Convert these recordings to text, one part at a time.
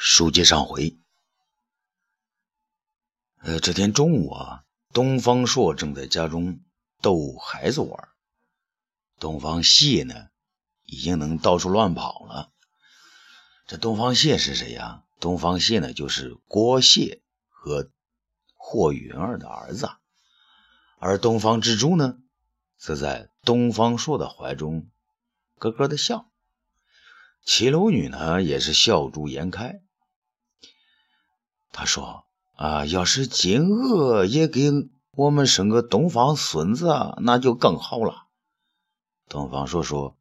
书接上回，呃，这天中午啊，东方朔正在家中逗孩子玩，东方谢呢，已经能到处乱跑了。这东方谢是谁呀？东方谢呢，就是郭谢和霍云儿的儿子，而东方之珠呢，则在东方朔的怀中咯咯的笑。齐楼女呢，也是笑逐颜开。他说：“啊，要是金娥也给我们生个东方孙子，那就更好了。”东方朔说：“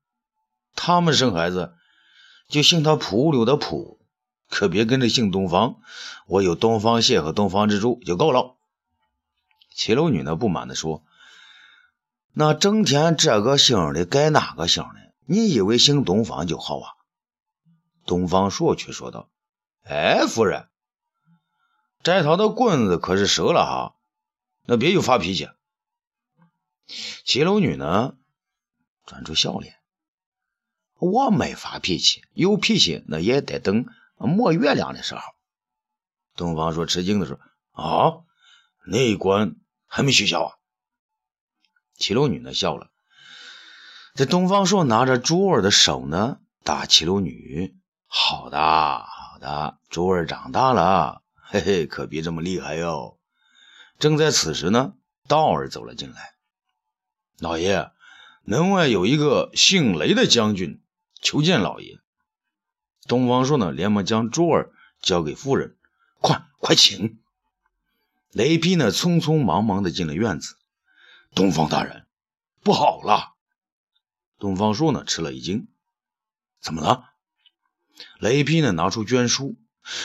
他们生孩子就姓他蒲柳的蒲，可别跟着姓东方。我有东方蟹和东方之珠就够了。”齐楼女呢不满地说：“那整天这个姓的改那个姓的，你以为姓东方就好啊？”东方朔却说道：“哎，夫人。”摘桃的棍子可是折了哈，那别又发脾气。骑楼女呢，转出笑脸，我没发脾气，有脾气那也得等摸月亮的时候。东方说吃惊的说：“啊，那一关还没取消啊？”骑楼女呢笑了。这东方朔拿着珠儿的手呢，打骑楼女：“好的，好的，珠儿长大了。”嘿嘿，可别这么厉害哟！正在此时呢，道儿走了进来。老爷，门外有一个姓雷的将军求见老爷。东方朔呢，连忙将珠儿交给夫人，快快请。雷劈呢，匆匆忙忙的进了院子。东方大人，不好了！东方朔呢，吃了一惊。怎么了？雷劈呢，拿出捐书。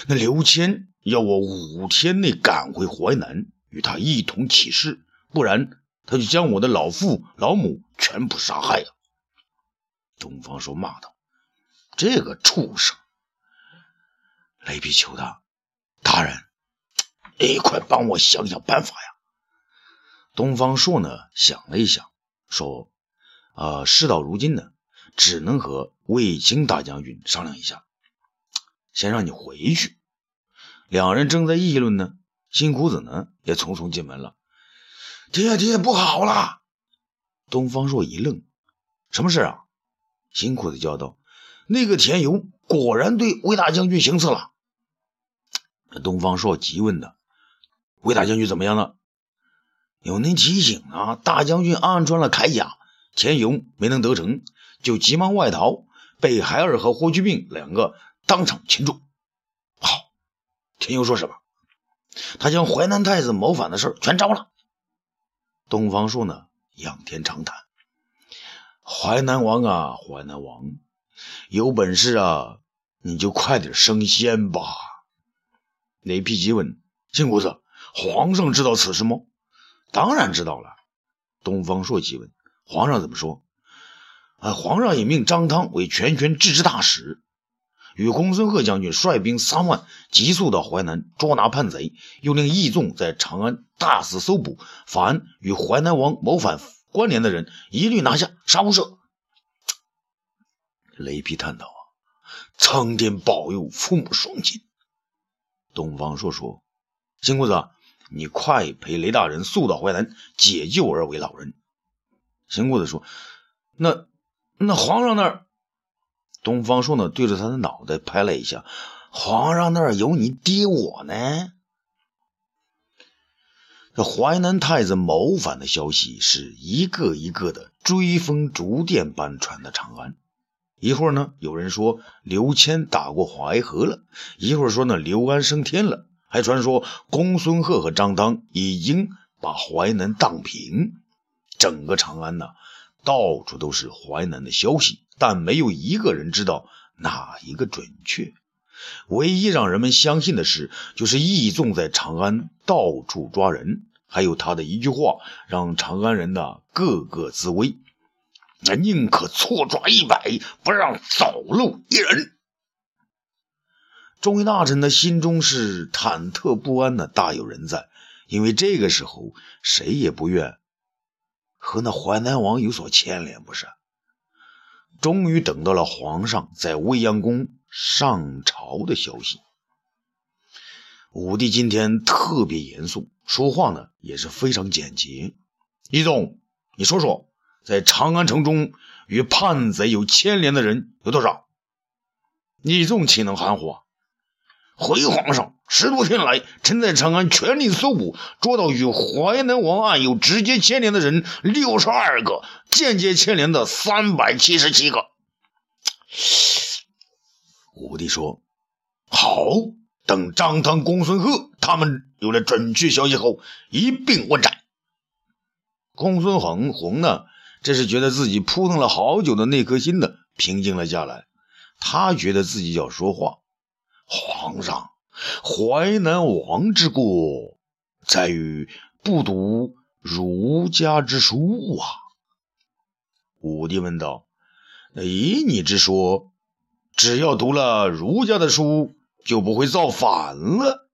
那刘谦要我五天内赶回淮南，与他一同起事，不然他就将我的老父老母全部杀害了。东方朔骂道：“这个畜生！”雷劈求他：“大人，你快帮我想想办法呀！”东方朔呢想了一想，说：“啊，事到如今呢，只能和卫青大将军商量一下。”先让你回去。两人正在议论呢，新裤子呢也匆匆进门了。爹爹不好了！东方朔一愣：“什么事啊？”新裤子叫道：“那个田油果然对魏大将军行刺了。”东方朔急问道：“魏大将军怎么样了？”有您提醒啊！大将军暗穿了铠甲，田勇没能得逞，就急忙外逃，被海尔和霍去病两个。当场擒住。天佑说什么？他将淮南太子谋反的事全招了。东方朔呢，仰天长叹：“淮南王啊，淮南王，有本事啊，你就快点升仙吧。”雷劈急问：“金姑子，皇上知道此事吗？”“当然知道了。”东方朔急问：“皇上怎么说？”“啊，皇上已命张汤为全权制之大使。”与公孙贺将军率兵三万，急速到淮南捉拿叛贼，又令义纵在长安大肆搜捕，凡与淮南王谋反关联的人，一律拿下，杀无赦。雷劈叹道：“啊，苍天保佑父母双亲。”东方朔说：“金公子，你快陪雷大人速到淮南，解救二位老人。”新公子说：“那那皇上那儿？”东方朔呢，对着他的脑袋拍了一下：“皇上那儿有你爹我呢。”这淮南太子谋反的消息是一个一个的追风逐电般传到长安。一会儿呢，有人说刘谦打过淮河了；一会儿说呢，刘安升天了；还传说公孙贺和张当已经把淮南荡平。整个长安呢，到处都是淮南的消息。但没有一个人知道哪一个准确。唯一让人们相信的是，就是义纵在长安到处抓人，还有他的一句话，让长安人呐个个自危：那宁可错抓一百，不让走漏一人。众位大臣的心中是忐忑不安的，大有人在，因为这个时候谁也不愿和那淮南王有所牵连，不是？终于等到了皇上在未央宫上朝的消息。武帝今天特别严肃，说话呢也是非常简洁。一总，你说说，在长安城中与叛贼有牵连的人有多少？李纵岂能含糊啊？回皇上，十多天来，臣在长安全力搜捕，捉到与淮南王案有直接牵连的人六十二个，间接牵连的三百七十七个。武帝说：“好，等张汤、公孙贺他们有了准确消息后，一并问斩。”公孙恒弘呢，这是觉得自己扑腾了好久的那颗心呢，平静了下来。他觉得自己要说话，皇上，淮南王之过在于不读儒家之书啊。武帝问道：“以你之说，只要读了儒家的书，就不会造反了？”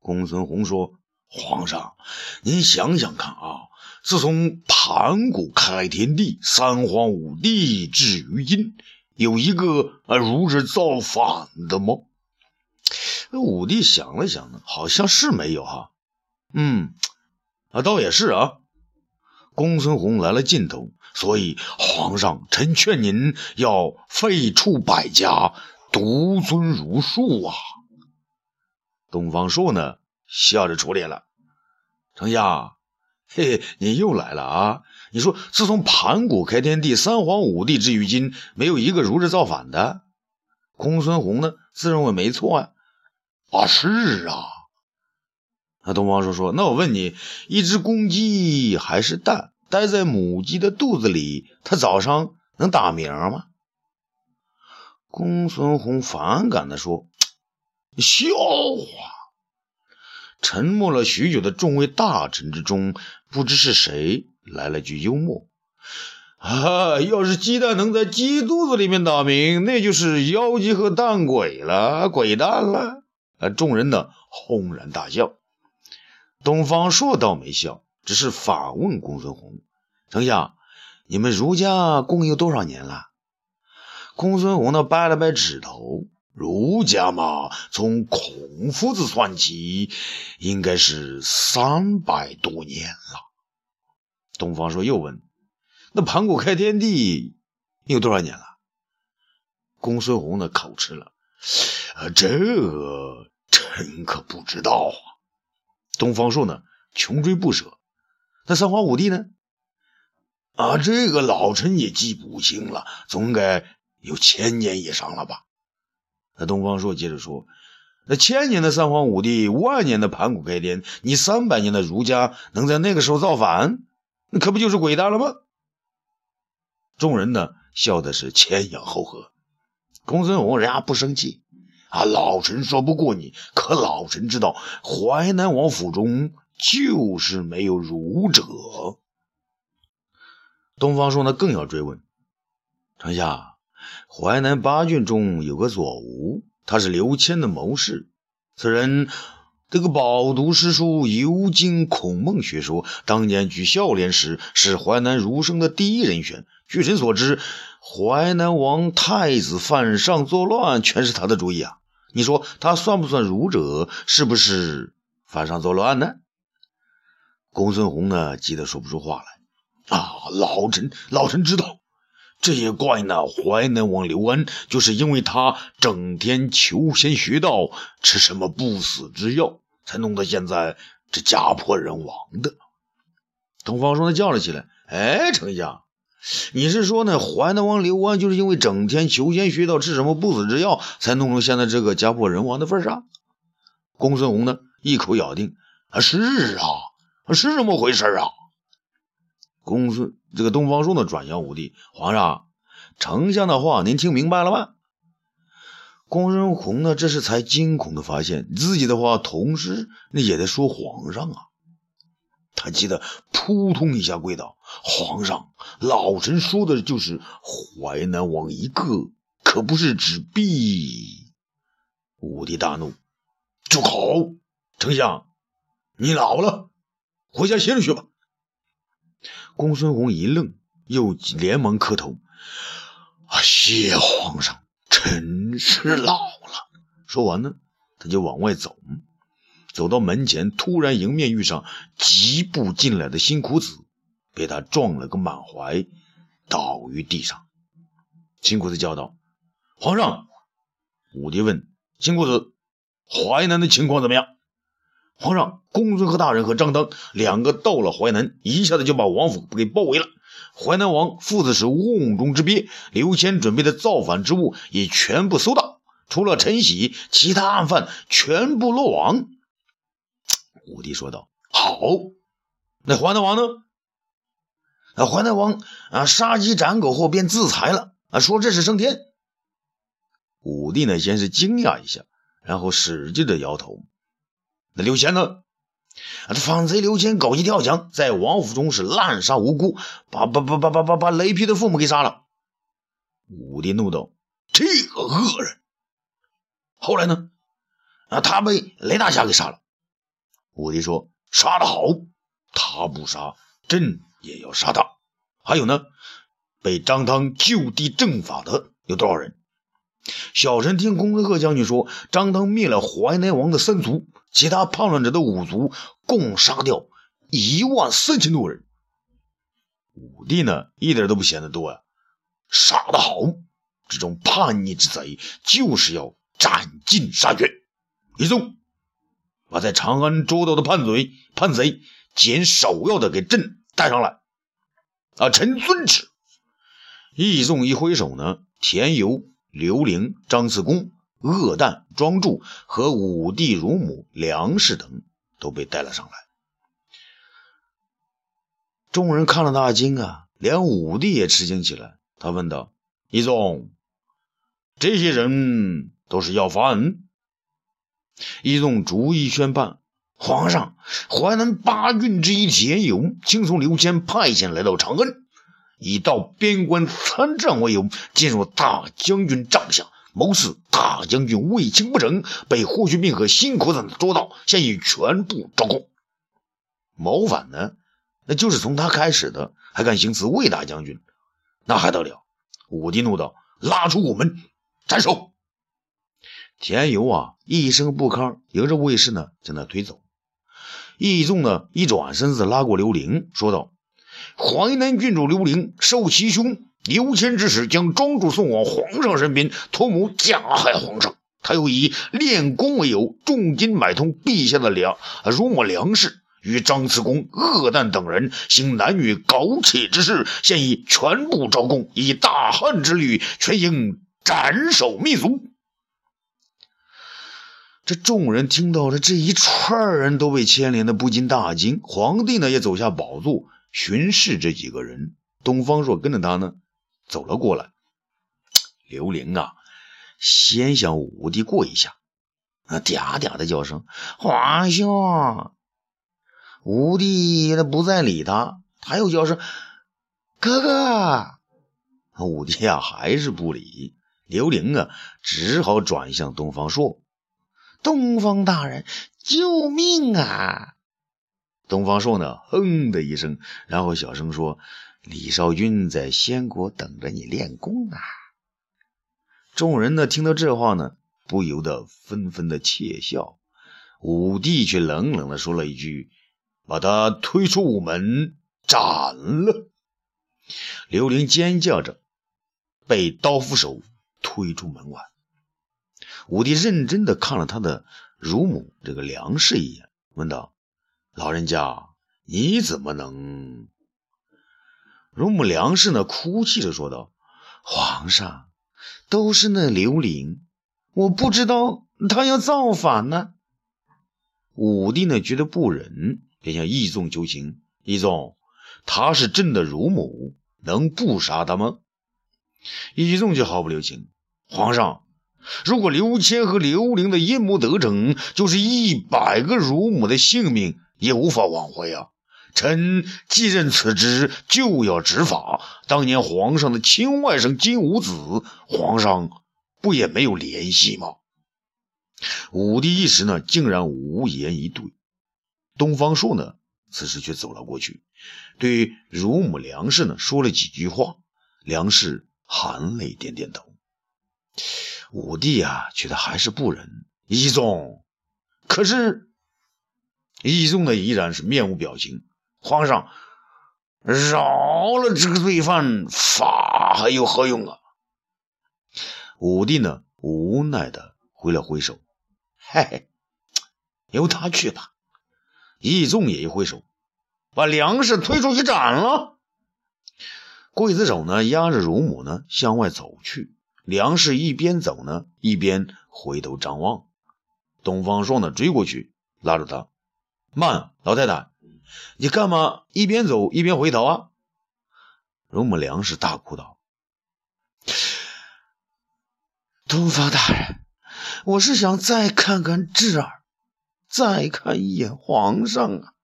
公孙弘说：“皇上，您想想看啊，自从盘古开天地，三皇五帝至于今。”有一个啊，如者造反的吗？武帝想了想呢，好像是没有哈。嗯，啊，倒也是啊。公孙弘来了劲头，所以皇上，臣劝您要废黜百家，独尊儒术啊。东方朔呢，笑着出脸了，丞相。嘿嘿，你又来了啊！你说，自从盘古开天地，三皇五帝至于今，没有一个如日造反的。公孙弘呢，自认为没错呀。啊，是啊。那东方叔说：“那我问你，一只公鸡还是蛋，待在母鸡的肚子里，它早上能打鸣吗？”公孙弘反感地说：“笑话。”沉默了许久的众位大臣之中，不知是谁来了句幽默：“啊，要是鸡蛋能在鸡肚子里面打鸣，那就是妖鸡和蛋鬼了，鬼蛋了。”啊，众人呢轰然大笑。东方朔倒没笑，只是反问公孙弘：“丞相，你们儒家共有多少年了？”公孙弘呢掰了掰指头。儒家嘛，从孔夫子算起，应该是三百多年了。东方朔又问：“那盘古开天地有多少年了？”公孙弘呢口吃了：“，啊这个臣可不知道啊。”东方朔呢穷追不舍：“那三皇五帝呢？”啊，这个老臣也记不清了，总该有千年以上了吧。那东方朔接着说：“那千年的三皇五帝，万年的盘古开天，你三百年的儒家能在那个时候造反？那可不就是鬼大了吗？”众人呢笑的是前仰后合。公孙弘人家不生气啊，老臣说不过你，可老臣知道淮南王府中就是没有儒者。东方朔呢更要追问：“丞相。”淮南八郡中有个左吴，他是刘谦的谋士。此人这个饱读诗书，尤精孔孟学说。当年举孝廉时，是淮南儒生的第一人选。据臣所知，淮南王太子犯上作乱，全是他的主意啊！你说他算不算儒者？是不是犯上作乱呢？公孙弘呢，急得说不出话来。啊，老臣，老臣知道。这也怪那淮南王刘安，就是因为他整天求仙学道，吃什么不死之药，才弄得现在这家破人亡的。东方朔呢叫了起来：“哎，丞相，你是说呢？淮南王刘安就是因为整天求仙学道，吃什么不死之药，才弄成现在这个家破人亡的份上？”公孙弘呢一口咬定：“啊，是啊，是这么回事啊。”公孙这个东方朔呢，转向武帝皇上，丞相的话您听明白了吗？公孙弘呢，这是才惊恐的发现自己的话同时那也在说皇上啊，他急得扑通一下跪倒，皇上，老臣说的就是淮南王一个，可不是指弊。武帝大怒，住口！丞相，你老了，回家歇着去吧。公孙弘一愣，又连忙磕头：“啊谢皇上，臣是老了。”说完呢，他就往外走。走到门前，突然迎面遇上疾步进来的新苦子，被他撞了个满怀，倒于地上。新苦子叫道：“皇上！”武帝问新苦子：“淮南的情况怎么样？”皇上，公孙贺大人和张当两个到了淮南，一下子就把王府给包围了。淮南王父子是瓮中之鳖，刘谦准备的造反之物也全部搜到，除了陈喜，其他案犯全部落网。武帝说道：“好，那淮南王呢？那淮南王啊，杀鸡斩狗后便自裁了啊，说这是升天。”武帝呢，先是惊讶一下，然后使劲的摇头。那刘谦呢？啊，这反贼刘谦狗急跳墙，在王府中是滥杀无辜，把把把把把把把雷劈的父母给杀了。武帝怒道：“这个恶人！”后来呢？啊，他被雷大侠给杀了。武帝说：“杀得好，他不杀，朕也要杀他。”还有呢？被张汤就地正法的有多少人？小臣听公孙贺将军说，张汤灭了淮南王的三族。其他叛乱者的五族共杀掉一万三千多人。武帝呢，一点都不嫌得多呀，杀得好！这种叛逆之贼，就是要斩尽杀绝。李宗，把在长安捉到的叛贼、叛贼捡首要的给朕带上来。啊，臣遵旨。义纵一挥手呢，田由、刘伶、张次公。恶旦、庄助和武帝乳母梁氏等都被带了上来。众人看了大惊啊，连武帝也吃惊起来。他问道：“义纵，这些人都是要犯？”一纵逐一宣判：“皇上，淮南八郡之一田勇，听从刘谦派遣来到长安，以到边关参战为由，进入大将军帐下。”谋刺大将军卫青不成，被霍去病和辛苦等捉到，现已全部招供。谋反呢，那就是从他开始的，还敢行刺魏大将军，那还得了？武帝怒道：“拉出午门，斩首！”田由啊，一声不吭，迎着卫士呢，将他推走。义纵呢，一转身子，拉过刘玲，说道：“淮南郡主刘玲受其兄。”刘谦之使将庄主送往皇上身边，图谋加害皇上。他又以练功为由，重金买通陛下的粮，辱没粮食，与张慈公、恶旦等人行男女苟且之事，现已全部招供，以大汉之律，全应斩首灭族。这众人听到了这一串人都被牵连的不禁大惊。皇帝呢也走下宝座，巡视这几个人。东方朔跟着他呢。走了过来，刘伶啊，先向武帝跪下，那嗲嗲的叫声：“皇兄。”武帝那不再理他，他又叫声：“哥哥。”武帝啊，还是不理刘伶啊，只好转向东方朔：“东方大人，救命啊！”东方朔呢，哼的一声，然后小声说。李少君在仙国等着你练功啊！众人呢听到这话呢，不由得纷纷的窃笑。武帝却冷冷的说了一句：“把他推出午门斩了。”刘玲尖叫着被刀斧手推出门外。武帝认真的看了他的乳母这个梁氏一眼，问道：“老人家，你怎么能？”乳母梁氏呢，哭泣着说道：“皇上，都是那刘伶，我不知道他要造反呢。”武帝呢，觉得不忍，便向义纵求情：“义纵，他是朕的乳母，能不杀他吗？”义纵就毫不留情：“皇上，如果刘谦和刘伶的阴谋得逞，就是一百个乳母的性命也无法挽回啊！”臣继任此职，就要执法。当年皇上的亲外甥金吾子，皇上不也没有联系吗？武帝一时呢，竟然无言以对。东方朔呢，此时却走了过去，对乳母梁氏呢说了几句话。梁氏含泪点点头。武帝啊，觉得还是不忍。一纵，可是义仲呢依然是面无表情。皇上饶了这个罪犯，法还有何用啊？武帝呢无奈的挥了挥手，嘿嘿，由他去吧。义纵也一挥手，把粮食推出去斩了。刽子手呢押着乳母呢向外走去，梁氏一边走呢一边回头张望。东方朔呢追过去拉住他，慢，老太太，你干嘛一边走一边回头啊？乳母梁氏大哭道：“东方大人，我是想再看看智儿。”再看一眼皇上啊！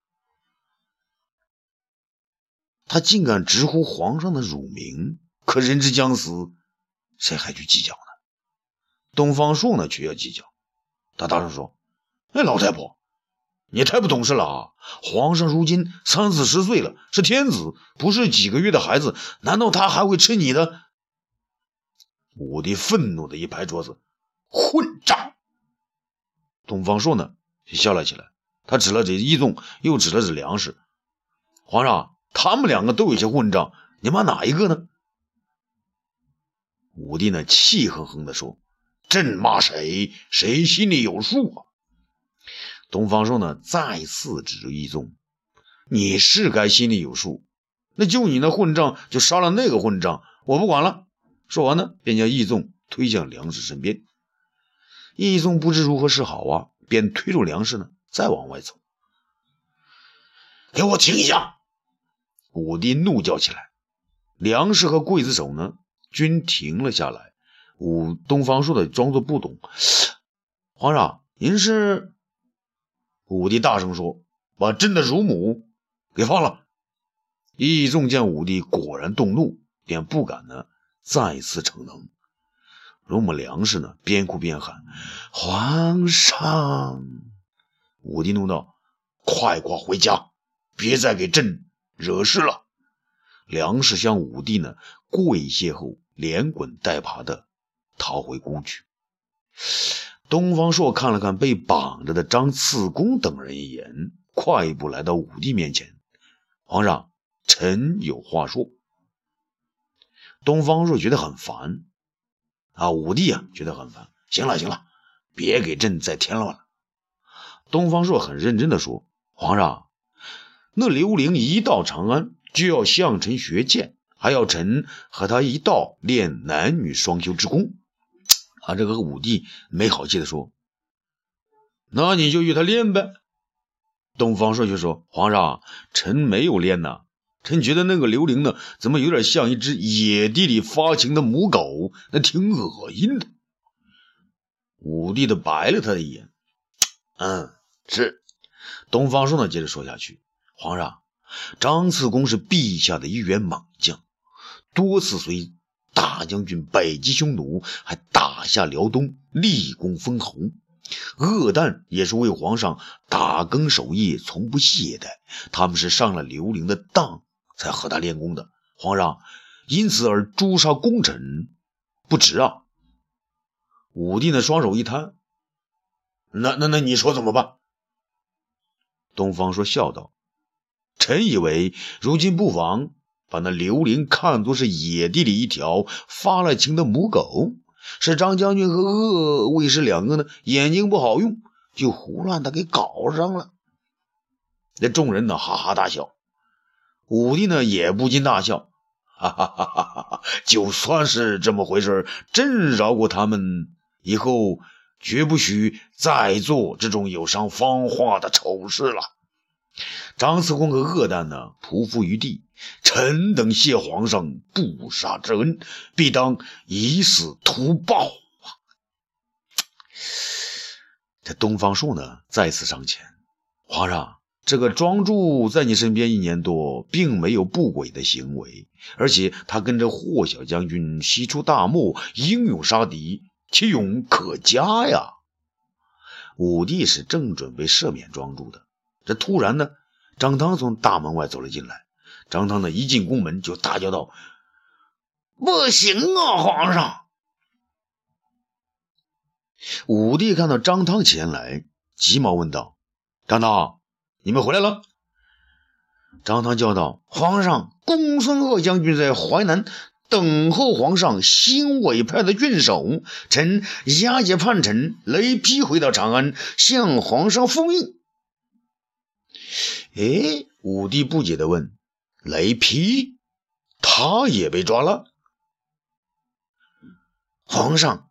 他竟敢直呼皇上的乳名，可人之将死，谁还去计较呢？东方朔呢，却要计较。他大声说：“哎，老太婆，你太不懂事了啊！皇上如今三四十岁了，是天子，不是几个月的孩子，难道他还会吃你的？”武帝愤怒的一拍桌子：“混账！”东方朔呢？就笑了起来，他指了指义纵，又指了指粮食。皇上，他们两个都有些混账，你骂哪一个呢？武帝呢，气哼哼地说：“朕骂谁，谁心里有数啊。”东方朔呢，再次指着义纵：“你是该心里有数，那就你那混账，就杀了那个混账，我不管了。”说完呢，便将义纵推向粮食身边。义纵不知如何是好啊。便推住粮食呢，再往外走。给我停下！武帝怒叫起来。粮食和刽子手呢，均停了下来。武东方朔的装作不懂。皇上，您是？武帝大声说：“把朕的乳母给放了。”义仲见武帝果然动怒，便不敢呢再次逞能。乳母粮食呢，边哭边喊：“皇上！”武帝怒道：“快快回家，别再给朕惹事了。”粮食向武帝呢跪谢后，连滚带爬的逃回宫去。东方朔看了看被绑着的张次公等人一眼，快步来到武帝面前：“皇上，臣有话说。”东方朔觉得很烦。啊，武帝啊，觉得很烦。行了，行了，别给朕再添乱了。东方朔很认真的说：“皇上，那刘玲一到长安就要向臣学剑，还要臣和他一道练男女双修之功。”啊，这个武帝没好气的说：“那你就与他练呗。”东方朔就说：“皇上，臣没有练呐。”臣觉得那个刘玲呢，怎么有点像一只野地里发情的母狗，那挺恶心的。武帝的白了他一眼，嗯，是。东方朔呢，接着说下去：皇上，张次公是陛下的一员猛将，多次随大将军北击匈奴，还打下辽东，立功封侯。恶旦也是为皇上打更守夜，从不懈怠。他们是上了刘伶的当。才和他练功的皇上，因此而诛杀功臣，不值啊！武帝的双手一摊，那那那你说怎么办？东方朔笑道：“臣以为，如今不妨把那刘玲看作是野地里一条发了情的母狗，是张将军和鄂卫士两个呢眼睛不好用，就胡乱的给搞上了。”那众人呢哈哈大笑。武帝呢也不禁大笑，哈哈哈哈哈哈！就算是这么回事朕饶过他们，以后绝不许再做这种有伤芳华的丑事了。张四公和恶旦呢，匍匐于地，臣等谢皇上不杀之恩，必当以死图报啊！这东方朔呢，再次上前，皇上。这个庄助在你身边一年多，并没有不轨的行为，而且他跟着霍小将军西出大漠，英勇杀敌，其勇可嘉呀。武帝是正准备赦免庄助的，这突然呢，张汤从大门外走了进来。张汤呢，一进宫门就大叫道：“不行啊，皇上！”武帝看到张汤前来，急忙问道：“张汤。”你们回来了。张汤叫道：“皇上，公孙贺将军在淮南等候皇上新委派的郡守。臣押解叛臣雷劈回到长安，向皇上复命。”哎，武帝不解地问：“雷劈，他也被抓了？”皇上。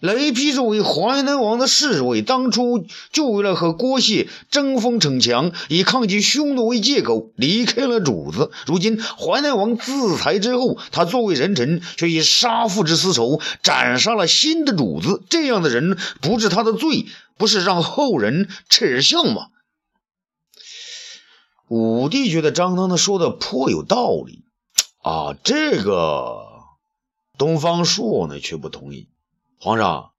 雷劈作为淮南王的侍卫，当初就为了和郭谢争锋逞强，以抗击匈奴为借口离开了主子。如今淮南王自裁之后，他作为人臣，却以杀父之私仇斩杀了新的主子。这样的人不治他的罪，不是让后人耻笑吗？武帝觉得张汤的说的颇有道理啊，这个东方朔呢却不同意。皇上，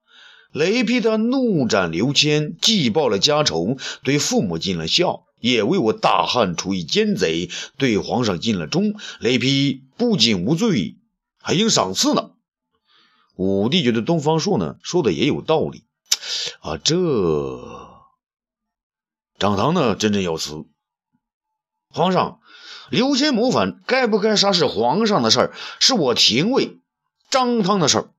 雷劈他怒斩刘谦，既报了家仇，对父母尽了孝，也为我大汉除一奸贼，对皇上尽了忠。雷劈不仅无罪，还应赏赐呢。武帝觉得东方朔呢说的也有道理啊，这张汤呢振振有词。皇上，刘谦谋反，该不该杀是皇上的事儿，是我廷尉张汤的事儿。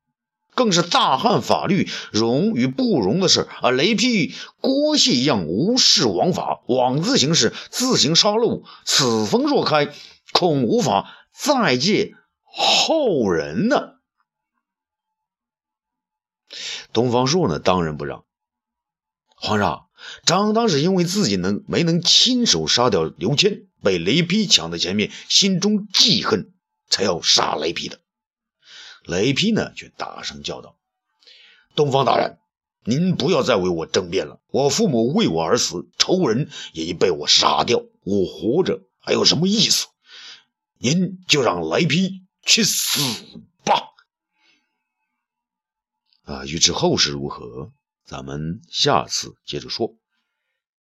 更是大汉法律容与不容的事儿啊！雷劈郭谢一样无视王法，枉自行事，自行杀戮，此风若开，恐无法再借后人呢。东方朔呢，当仁不让。皇上，张当是因为自己能没能亲手杀掉刘谦，被雷劈抢在前面，心中记恨，才要杀雷劈的。雷劈呢，却大声叫道：“东方大人，您不要再为我争辩了。我父母为我而死，仇人也已被我杀掉，我活着还有什么意思？您就让雷劈去死吧！”啊，欲知后事如何，咱们下次接着说。